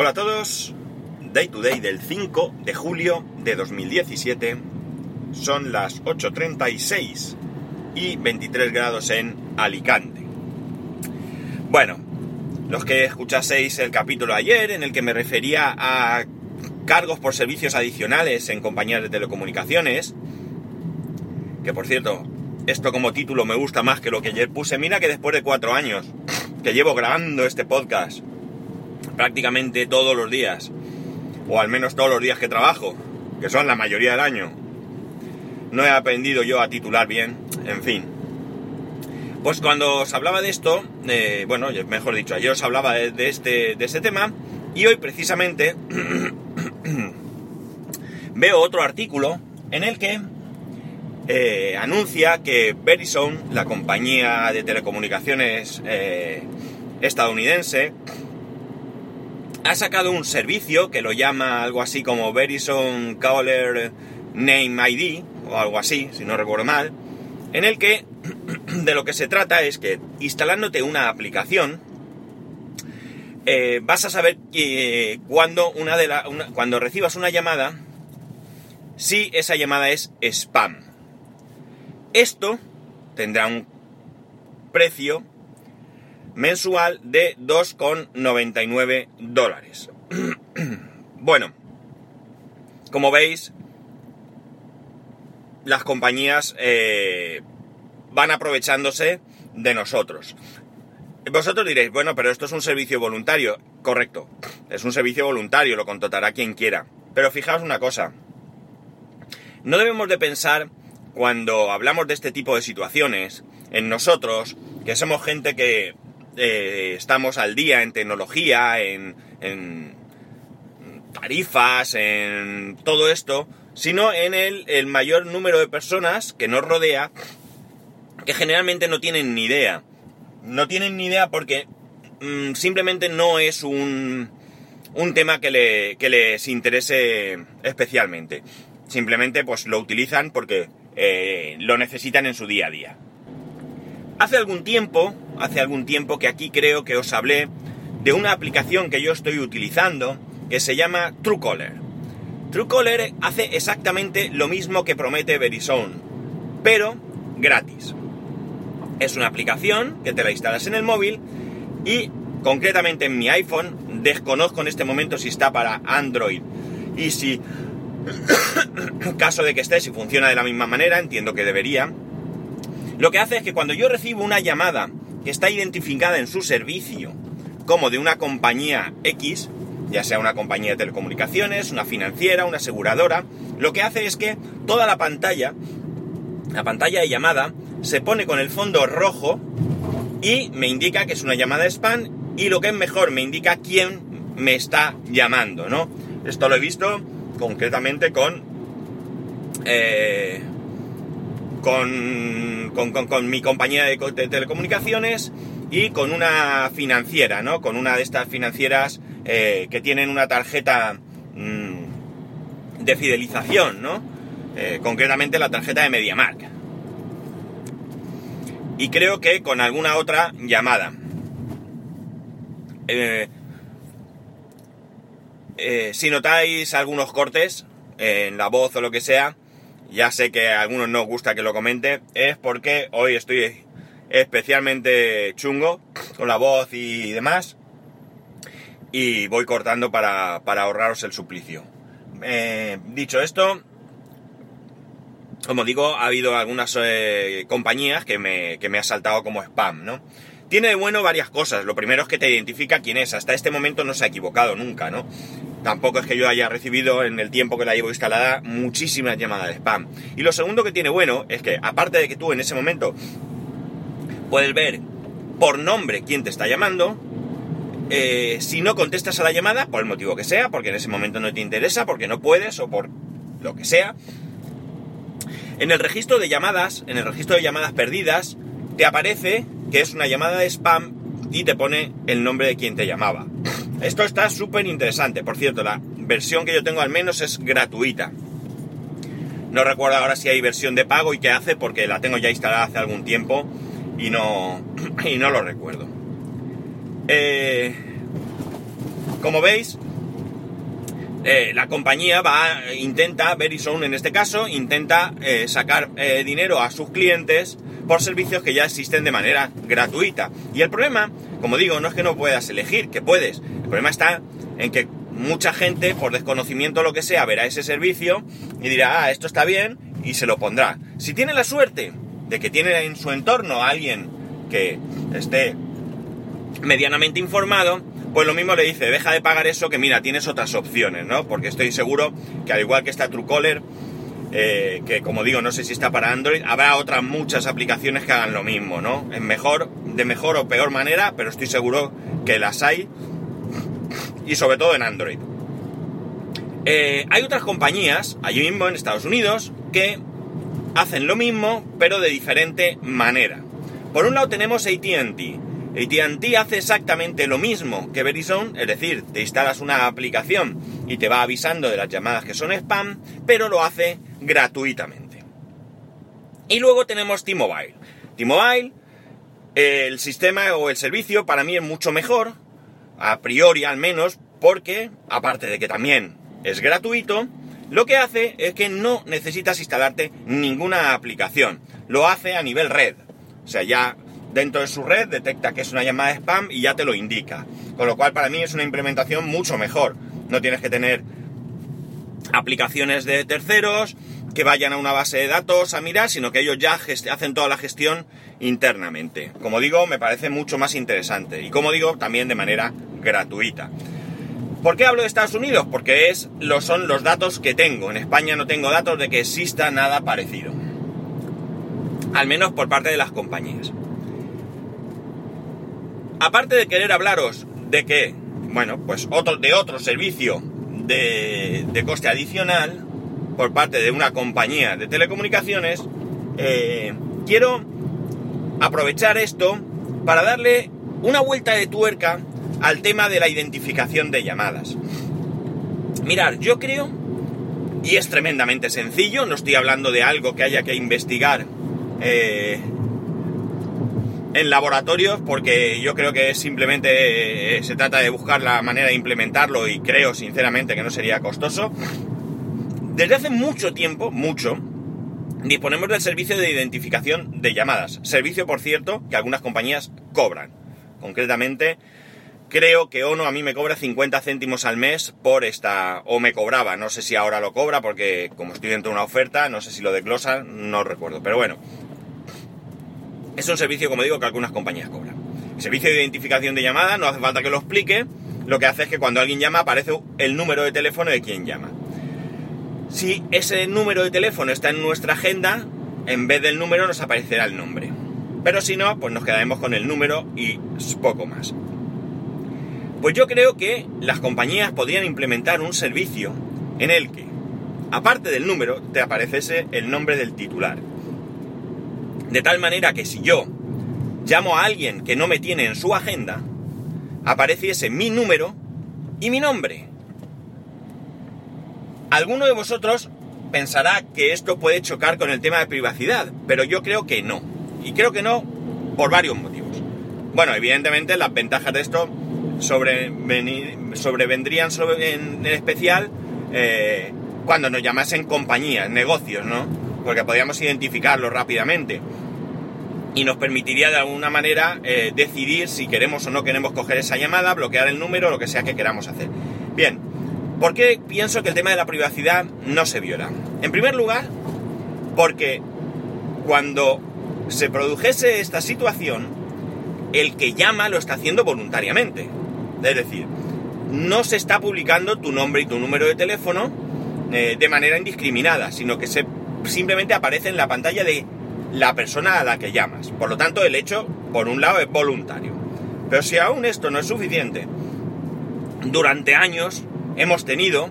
Hola a todos, Day to Day del 5 de julio de 2017, son las 8.36 y 23 grados en Alicante. Bueno, los que escuchaseis el capítulo ayer en el que me refería a cargos por servicios adicionales en compañías de telecomunicaciones, que por cierto, esto como título me gusta más que lo que ayer puse, mira que después de cuatro años que llevo grabando este podcast, prácticamente todos los días, o al menos todos los días que trabajo, que son la mayoría del año, no he aprendido yo a titular bien, en fin. Pues cuando os hablaba de esto, eh, bueno, mejor dicho, ayer os hablaba de, este, de este tema, y hoy precisamente veo otro artículo en el que eh, anuncia que Verizon, la compañía de telecomunicaciones eh, estadounidense, ha sacado un servicio que lo llama algo así como Verizon Caller Name ID, o algo así, si no recuerdo mal, en el que de lo que se trata es que instalándote una aplicación, eh, vas a saber cuando, una de la, cuando recibas una llamada, si esa llamada es spam. Esto tendrá un precio mensual de 2,99 dólares. bueno, como veis, las compañías eh, van aprovechándose de nosotros. Vosotros diréis, bueno, pero esto es un servicio voluntario. Correcto, es un servicio voluntario, lo contratará quien quiera. Pero fijaos una cosa, no debemos de pensar cuando hablamos de este tipo de situaciones en nosotros, que somos gente que eh, estamos al día en tecnología, en, en, tarifas, en todo esto, sino en el, mayor número de personas que nos rodea que generalmente no tienen ni idea. No tienen ni idea porque mm, simplemente no es un, un tema que, le, que, les interese especialmente. Simplemente pues lo utilizan porque eh, lo necesitan en su día a día. Hace algún tiempo, hace algún tiempo que aquí creo que os hablé de una aplicación que yo estoy utilizando que se llama Truecaller. Truecaller hace exactamente lo mismo que promete Verizon, pero gratis. Es una aplicación que te la instalas en el móvil y concretamente en mi iPhone, desconozco en este momento si está para Android y si, caso de que esté, si funciona de la misma manera, entiendo que debería, lo que hace es que cuando yo recibo una llamada que está identificada en su servicio como de una compañía X, ya sea una compañía de telecomunicaciones, una financiera, una aseguradora, lo que hace es que toda la pantalla, la pantalla de llamada, se pone con el fondo rojo y me indica que es una llamada spam y lo que es mejor, me indica quién me está llamando, ¿no? Esto lo he visto concretamente con... Eh, con, con, mi compañía de, telecomunicaciones y con una financiera, ¿no? Con una de estas financieras eh, que tienen una tarjeta mm, de fidelización, ¿no? Eh, concretamente la tarjeta de MediaMark. Y creo que con alguna otra llamada. Eh, si notáis algunos cortes en la voz o lo que sea, ya sé que a algunos no os gusta que lo comente, es porque hoy estoy especialmente chungo con la voz y demás y voy cortando para, ahorraros el suplicio. Eh, dicho esto, como digo, ha habido algunas eh, compañías que me, que me ha saltado como spam, ¿no? Tiene de bueno varias cosas. Lo primero es que te identifica quién es. Hasta este momento no se ha equivocado nunca, ¿no? Tampoco es que yo haya recibido en el tiempo que la llevo instalada muchísimas llamadas de spam. Y lo segundo que tiene bueno es que, aparte de que tú en ese momento puedes ver por nombre quién te está llamando, eh, si no contestas a la llamada, por el motivo que sea, porque en ese momento no te interesa, porque no puedes o por lo que sea, en el registro de llamadas, en el registro de llamadas perdidas, te aparece que es una llamada de spam y te pone el nombre de quien te llamaba. Esto está súper interesante. Por cierto, la versión que yo tengo al menos es gratuita. No recuerdo ahora si hay versión de pago y qué hace porque la tengo ya instalada hace algún tiempo y no, y no lo recuerdo. Eh, como veis, eh, la compañía va, intenta, Verizon en este caso, intenta eh, sacar dinero a sus clientes por servicios que ya existen de manera gratuita. Y el problema, como digo, no es que no puedas elegir, que puedes. El problema está en que mucha gente, por desconocimiento o lo que sea, verá ese servicio y dirá, ah, esto está bien, y se lo pondrá. Si tiene la suerte de que tiene en su entorno a alguien que esté medianamente informado, pues lo mismo le dice, deja de pagar eso que mira, tienes otras opciones, ¿no? Porque estoy seguro que al igual que está Truecaller, eh, que como digo, no sé si está para Android, habrá otras muchas aplicaciones que hagan lo mismo, ¿no? En mejor, de mejor o peor manera, pero estoy seguro que las hay y sobre todo en Android. Eh, hay otras compañías, allí mismo en Estados Unidos, que hacen lo mismo, pero de diferente manera. Por un lado tenemos ATT. ATT hace exactamente lo mismo que Verizon, es decir, te instalas una aplicación y te va avisando de las llamadas que son spam, pero lo hace gratuitamente. Y luego tenemos T-Mobile. T-Mobile, el sistema o el servicio para mí es mucho mejor, a priori al menos, porque, aparte de que también es gratuito, lo que hace es que no necesitas instalarte ninguna aplicación. Lo hace a nivel red. O sea, ya dentro de su red detecta que es una llamada spam y ya te lo indica. Con lo cual para mí es una implementación mucho mejor. No tienes que tener aplicaciones de terceros que vayan a una base de datos a mirar, sino que ellos ya hacen toda la gestión internamente. Como digo, me parece mucho más interesante. Y como digo, también de manera gratuita. ¿Por qué hablo de Estados Unidos? Porque es, lo, son los datos que tengo. En España no tengo datos de que exista nada parecido. Al menos por parte de las compañías. Aparte de querer hablaros de que, bueno, pues otro, de otro servicio de, coste adicional por parte de una compañía de telecomunicaciones, eh, quiero aprovechar esto para darle una vuelta de tuerca al tema de la identificación de llamadas. Mirar, yo creo, y es tremendamente sencillo, no estoy hablando de algo que haya que investigar eh, en laboratorios porque yo creo que simplemente eh, se trata de buscar la manera de implementarlo y creo sinceramente que no sería costoso. Desde hace mucho tiempo, mucho, disponemos del servicio de identificación de llamadas. Servicio, por cierto, que algunas compañías cobran. Concretamente, creo que Ono a mí me cobra 50 céntimos al mes por esta, o me cobraba, no sé si ahora lo cobra porque como estoy dentro de una oferta, no sé si lo desglosa, no recuerdo, pero bueno, es un servicio, como digo, que algunas compañías cobran. El servicio de identificación de llamada, no hace falta que lo explique, lo que hace es que cuando alguien llama aparece el número de teléfono de quien llama. Si ese número de teléfono está en nuestra agenda, en vez del número nos aparecerá el nombre. Pero si no, pues nos quedaremos con el número y poco más. Pues yo creo que las compañías podrían implementar un servicio en el que, aparte del número, te apareciese el nombre del titular. De tal manera que si yo llamo a alguien que no me tiene en su agenda, apareciese mi número y mi nombre. Alguno de vosotros pensará que esto puede chocar con el tema de privacidad, pero yo creo que no. Y creo que no por varios motivos. Bueno, evidentemente las ventajas de esto sobrevendrían sobre, en, especial eh, cuando nos llamasen compañías, negocios, ¿no? Porque podríamos identificarlo rápidamente y nos permitiría de alguna manera eh, decidir si queremos o no queremos coger esa llamada, bloquear el número, lo que sea que queramos hacer. Bien, ¿por qué pienso que el tema de la privacidad no se viola? En primer lugar, porque cuando se produjese esta situación, el que llama lo está haciendo voluntariamente. Es decir, no se está publicando tu nombre y tu número de teléfono eh, de manera indiscriminada, sino que se simplemente aparece en la pantalla de la persona a la que llamas. Por lo tanto, el hecho, por un lado, es voluntario. Pero si aún esto no es suficiente, durante años hemos tenido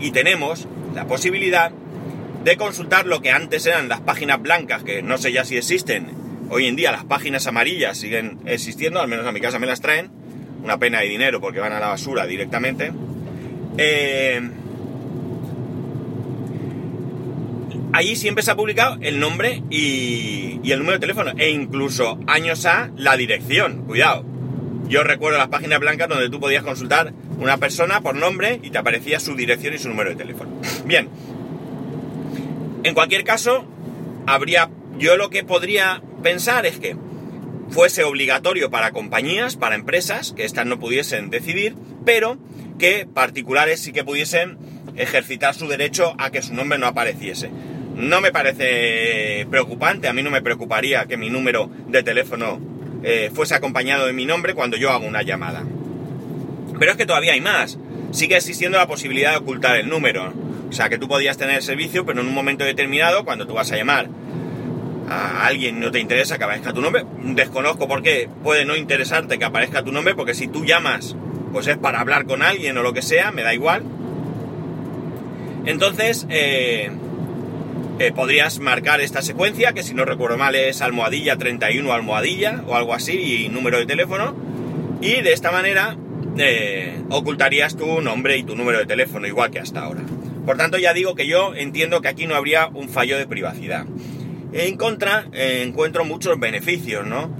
y tenemos la posibilidad de consultar lo que antes eran las páginas blancas, que no sé ya si existen. Hoy en día las páginas amarillas siguen existiendo, al menos a mi casa me las traen. Una pena de dinero porque van a la basura directamente. Eh, allí siempre se ha publicado el nombre y, el número de teléfono e incluso años a la dirección. Cuidado. Yo recuerdo las páginas blancas donde tú podías consultar una persona por nombre y te aparecía su dirección y su número de teléfono. Bien, en cualquier caso, habría, yo lo que podría pensar es que fuese obligatorio para compañías, para empresas, que éstas no pudiesen decidir, pero que particulares sí que pudiesen ejercitar su derecho a que su nombre no apareciese. No me parece preocupante, a mí no me preocuparía que mi número de teléfono eh, fuese acompañado de mi nombre cuando yo hago una llamada. Pero es que todavía hay más. Sigue existiendo la posibilidad de ocultar el número. O sea, que tú podías tener el servicio, pero en un momento determinado, cuando tú vas a llamar a alguien no te interesa que aparezca tu nombre, desconozco por qué puede no interesarte que aparezca tu nombre, porque si tú llamas, pues es para hablar con alguien o lo que sea, me da igual. Entonces, eh, eh, podrías marcar esta secuencia, que si no recuerdo mal es almohadilla 31 almohadilla o algo así, y número de teléfono, y de esta manera eh, ocultarías tu nombre y tu número de teléfono, igual que hasta ahora. Por tanto, ya digo que yo entiendo que aquí no habría un fallo de privacidad. En contra, eh, encuentro muchos beneficios, ¿no?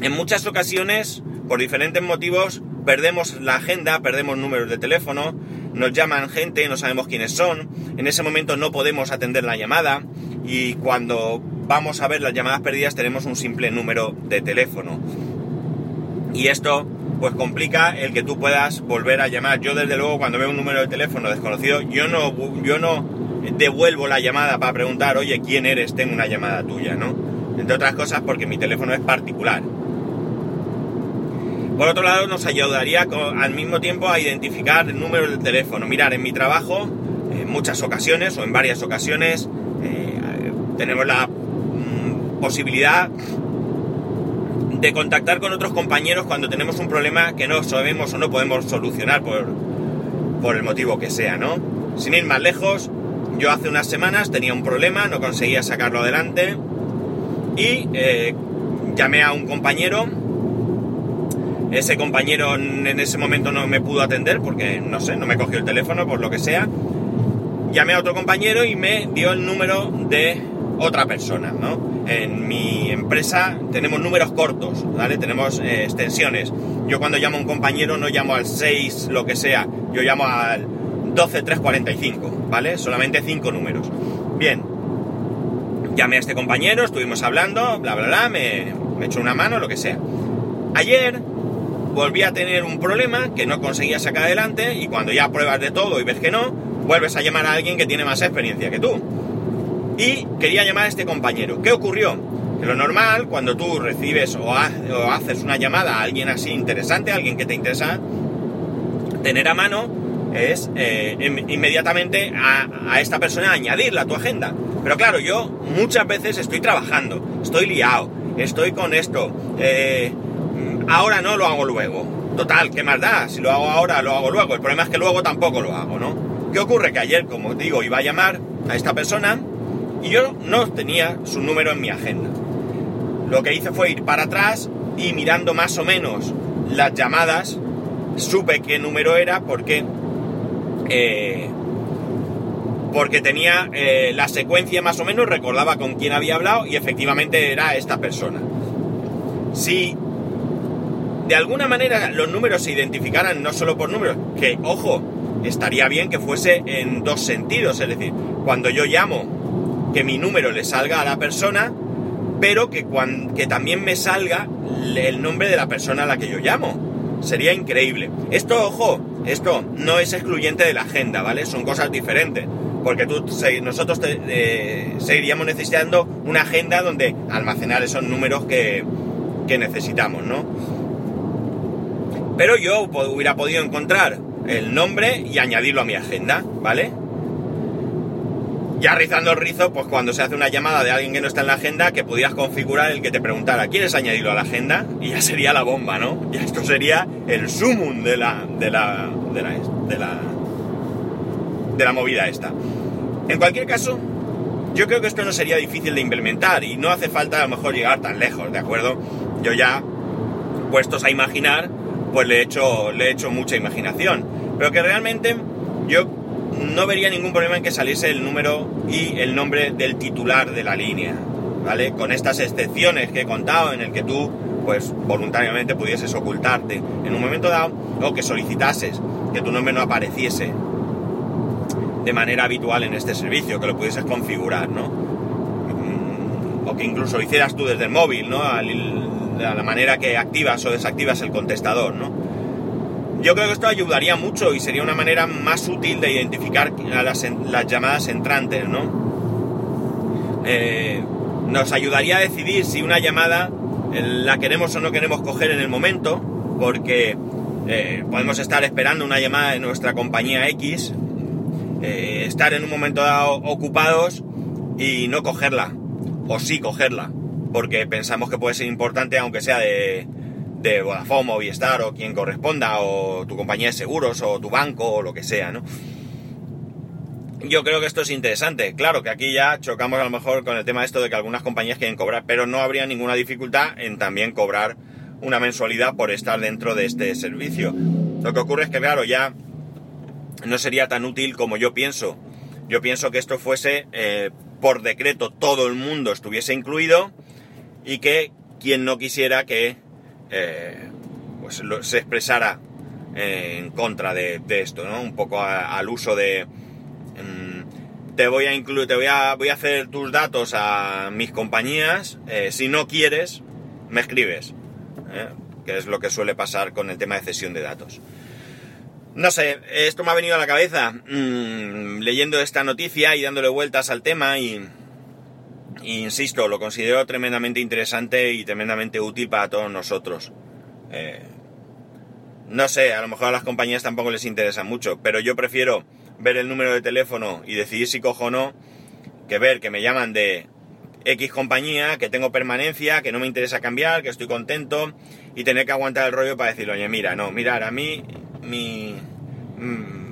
En muchas ocasiones, por diferentes motivos, perdemos la agenda, perdemos números de teléfono, nos llaman gente, no sabemos quiénes son, en ese momento no podemos atender la llamada y cuando vamos a ver las llamadas perdidas tenemos un simple número de teléfono. Y esto pues complica el que tú puedas volver a llamar. Yo desde luego cuando veo un número de teléfono desconocido, yo no, yo no devuelvo la llamada para preguntar, oye, ¿quién eres? Tengo una llamada tuya, ¿no? Entre otras cosas porque mi teléfono es particular. Por otro lado, nos ayudaría al mismo tiempo a identificar el número de teléfono. Mirar, en mi trabajo, en muchas ocasiones o en varias ocasiones, eh, tenemos la mm, posibilidad de contactar con otros compañeros cuando tenemos un problema que no sabemos o no podemos solucionar por, por el motivo que sea, ¿no? Sin ir más lejos, yo hace unas semanas tenía un problema, no conseguía sacarlo adelante y eh, llamé a un compañero. Ese compañero en ese momento no me pudo atender porque, no sé, no me cogió el teléfono por lo que sea. Llamé a otro compañero y me dio el número de otra persona, ¿no? En mi empresa tenemos números cortos, ¿vale? Tenemos eh, extensiones. Yo cuando llamo a un compañero no llamo al 6, lo que sea, yo llamo al 12345, ¿vale? Solamente cinco números. Bien, llamé a este compañero, estuvimos hablando, bla, bla, bla, me, me echó una mano, lo que sea. Ayer volví a tener un problema que no conseguía sacar adelante y cuando ya pruebas de todo y ves que no, vuelves a llamar a alguien que tiene más experiencia que tú. Y quería llamar a este compañero. ¿Qué ocurrió? Que lo normal, cuando tú recibes o, haces una llamada a alguien así interesante, a alguien que te interesa tener a mano, es eh, inmediatamente a, esta persona añadirla a tu agenda. Pero claro, yo muchas veces estoy trabajando, estoy liado, estoy con esto, eh, ahora no lo hago luego. Total, ¿qué más da? Si lo hago ahora, lo hago luego. El problema es que luego tampoco lo hago, ¿no? ¿Qué ocurre? Que ayer, como digo, iba a llamar a esta persona y yo no tenía su número en mi agenda. Lo que hice fue ir para atrás y mirando más o menos las llamadas, supe qué número era porque eh, porque tenía eh, la secuencia más o menos, recordaba con quién había hablado y efectivamente era esta persona. Si de alguna manera los números se identificaran no solo por números, que ojo, estaría bien que fuese en dos sentidos, es decir, cuando yo llamo, que mi número le salga a la persona, pero que, que también me salga el nombre de la persona a la que yo llamo. Sería increíble. Esto, ojo, esto no es excluyente de la agenda, ¿vale? Son cosas diferentes. Porque tú, nosotros te, seguiríamos necesitando una agenda donde almacenar esos números que, que necesitamos, ¿no? Pero yo hubiera podido encontrar el nombre y añadirlo a mi agenda, ¿vale? Ya rizando el rizo, pues cuando se hace una llamada de alguien que no está en la agenda, que pudieras configurar el que te preguntara, ¿quieres añadirlo a la agenda? Y ya sería la bomba, ¿no? Y esto sería el sumum de la, de la, de la, de la, de la movida esta. En cualquier caso, yo creo que esto no sería difícil de implementar y no hace falta a lo mejor llegar tan lejos, ¿de acuerdo? Yo ya, puestos a imaginar, pues le he hecho, le he hecho mucha imaginación. Pero que realmente yo no vería ningún problema en que saliese el número y el nombre del titular de la línea, ¿vale? Con estas excepciones que he contado en el que tú pues voluntariamente pudieses ocultarte en un momento dado o que solicitases que tu nombre no apareciese de manera habitual en este servicio, que lo pudieses configurar, ¿no? Mm, o que incluso lo hicieras tú desde el móvil, ¿no? De la manera que activas o desactivas el contestador, ¿no? Yo creo que esto ayudaría mucho y sería una manera más útil de identificar las, las llamadas entrantes, ¿no? Eh, nos ayudaría a decidir si una llamada la queremos o no queremos coger en el momento, porque eh, podemos estar esperando una llamada de nuestra compañía X, eh, estar en un momento dado ocupados y no cogerla, o sí cogerla, porque pensamos que puede ser importante, aunque sea de, de Vodafone, Movistar o quien corresponda, o tu compañía de seguros, o tu banco, o lo que sea, ¿no? Yo creo que esto es interesante. Claro que aquí ya chocamos a lo mejor con el tema esto de que algunas compañías quieren cobrar, pero no habría ninguna dificultad en también cobrar una mensualidad por estar dentro de este servicio. Lo que ocurre es que, claro, ya no sería tan útil como yo pienso. Yo pienso que esto fuese eh, por decreto todo el mundo estuviese incluido y que quien no quisiera que eh, pues se expresara en contra de, esto, ¿no? Un poco al uso de Mm, te voy a incluir, te voy a, voy a hacer tus datos a mis compañías. Eh, si no quieres, me escribes. ¿eh? Que es lo que suele pasar con el tema de cesión de datos. No sé, esto me ha venido a la cabeza mm, leyendo esta noticia y dándole vueltas al tema y, insisto, lo considero tremendamente interesante y tremendamente útil para todos nosotros. Eh, no sé, a lo mejor a las compañías tampoco les interesa mucho, pero yo prefiero ver el número de teléfono y decidir si cojo o no, que ver que me llaman de X compañía, que tengo permanencia, que no me interesa cambiar, que estoy contento y tener que aguantar el rollo para decir, oye, mira, no, mirar, a mí mi... Mm,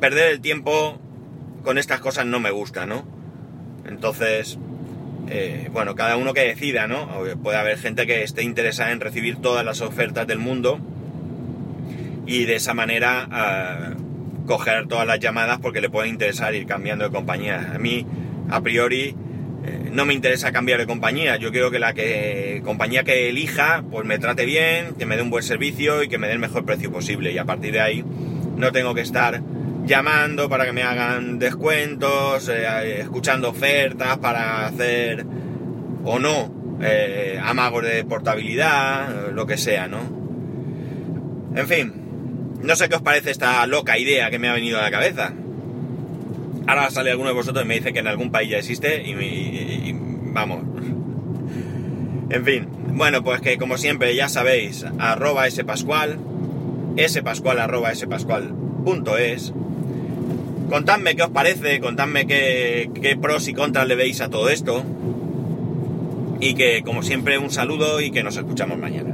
perder el tiempo con estas cosas no me gusta, ¿no? Entonces, eh, bueno, cada uno que decida, ¿no? Puede haber gente que esté interesada en recibir todas las ofertas del mundo y de esa manera... Ah, coger todas las llamadas porque le puede interesar ir cambiando de compañía. A mí, a priori, eh, no me interesa cambiar de compañía. Yo quiero que la que, compañía que elija, pues me trate bien, que me dé un buen servicio y que me dé el mejor precio posible. Y a partir de ahí, no tengo que estar llamando para que me hagan descuentos, eh, escuchando ofertas para hacer o no eh, amagos de portabilidad, lo que sea, ¿no? En fin, no sé qué os parece esta loca idea que me ha venido a la cabeza. Ahora sale alguno de vosotros y me dice que en algún país ya existe y, vamos. En fin, bueno, pues que como siempre ya sabéis, arroba spascual, spascual arroba spascual punto. Contadme qué os parece, contadme qué, pros y contras le veis a todo esto. Y que como siempre un saludo y que nos escuchamos mañana.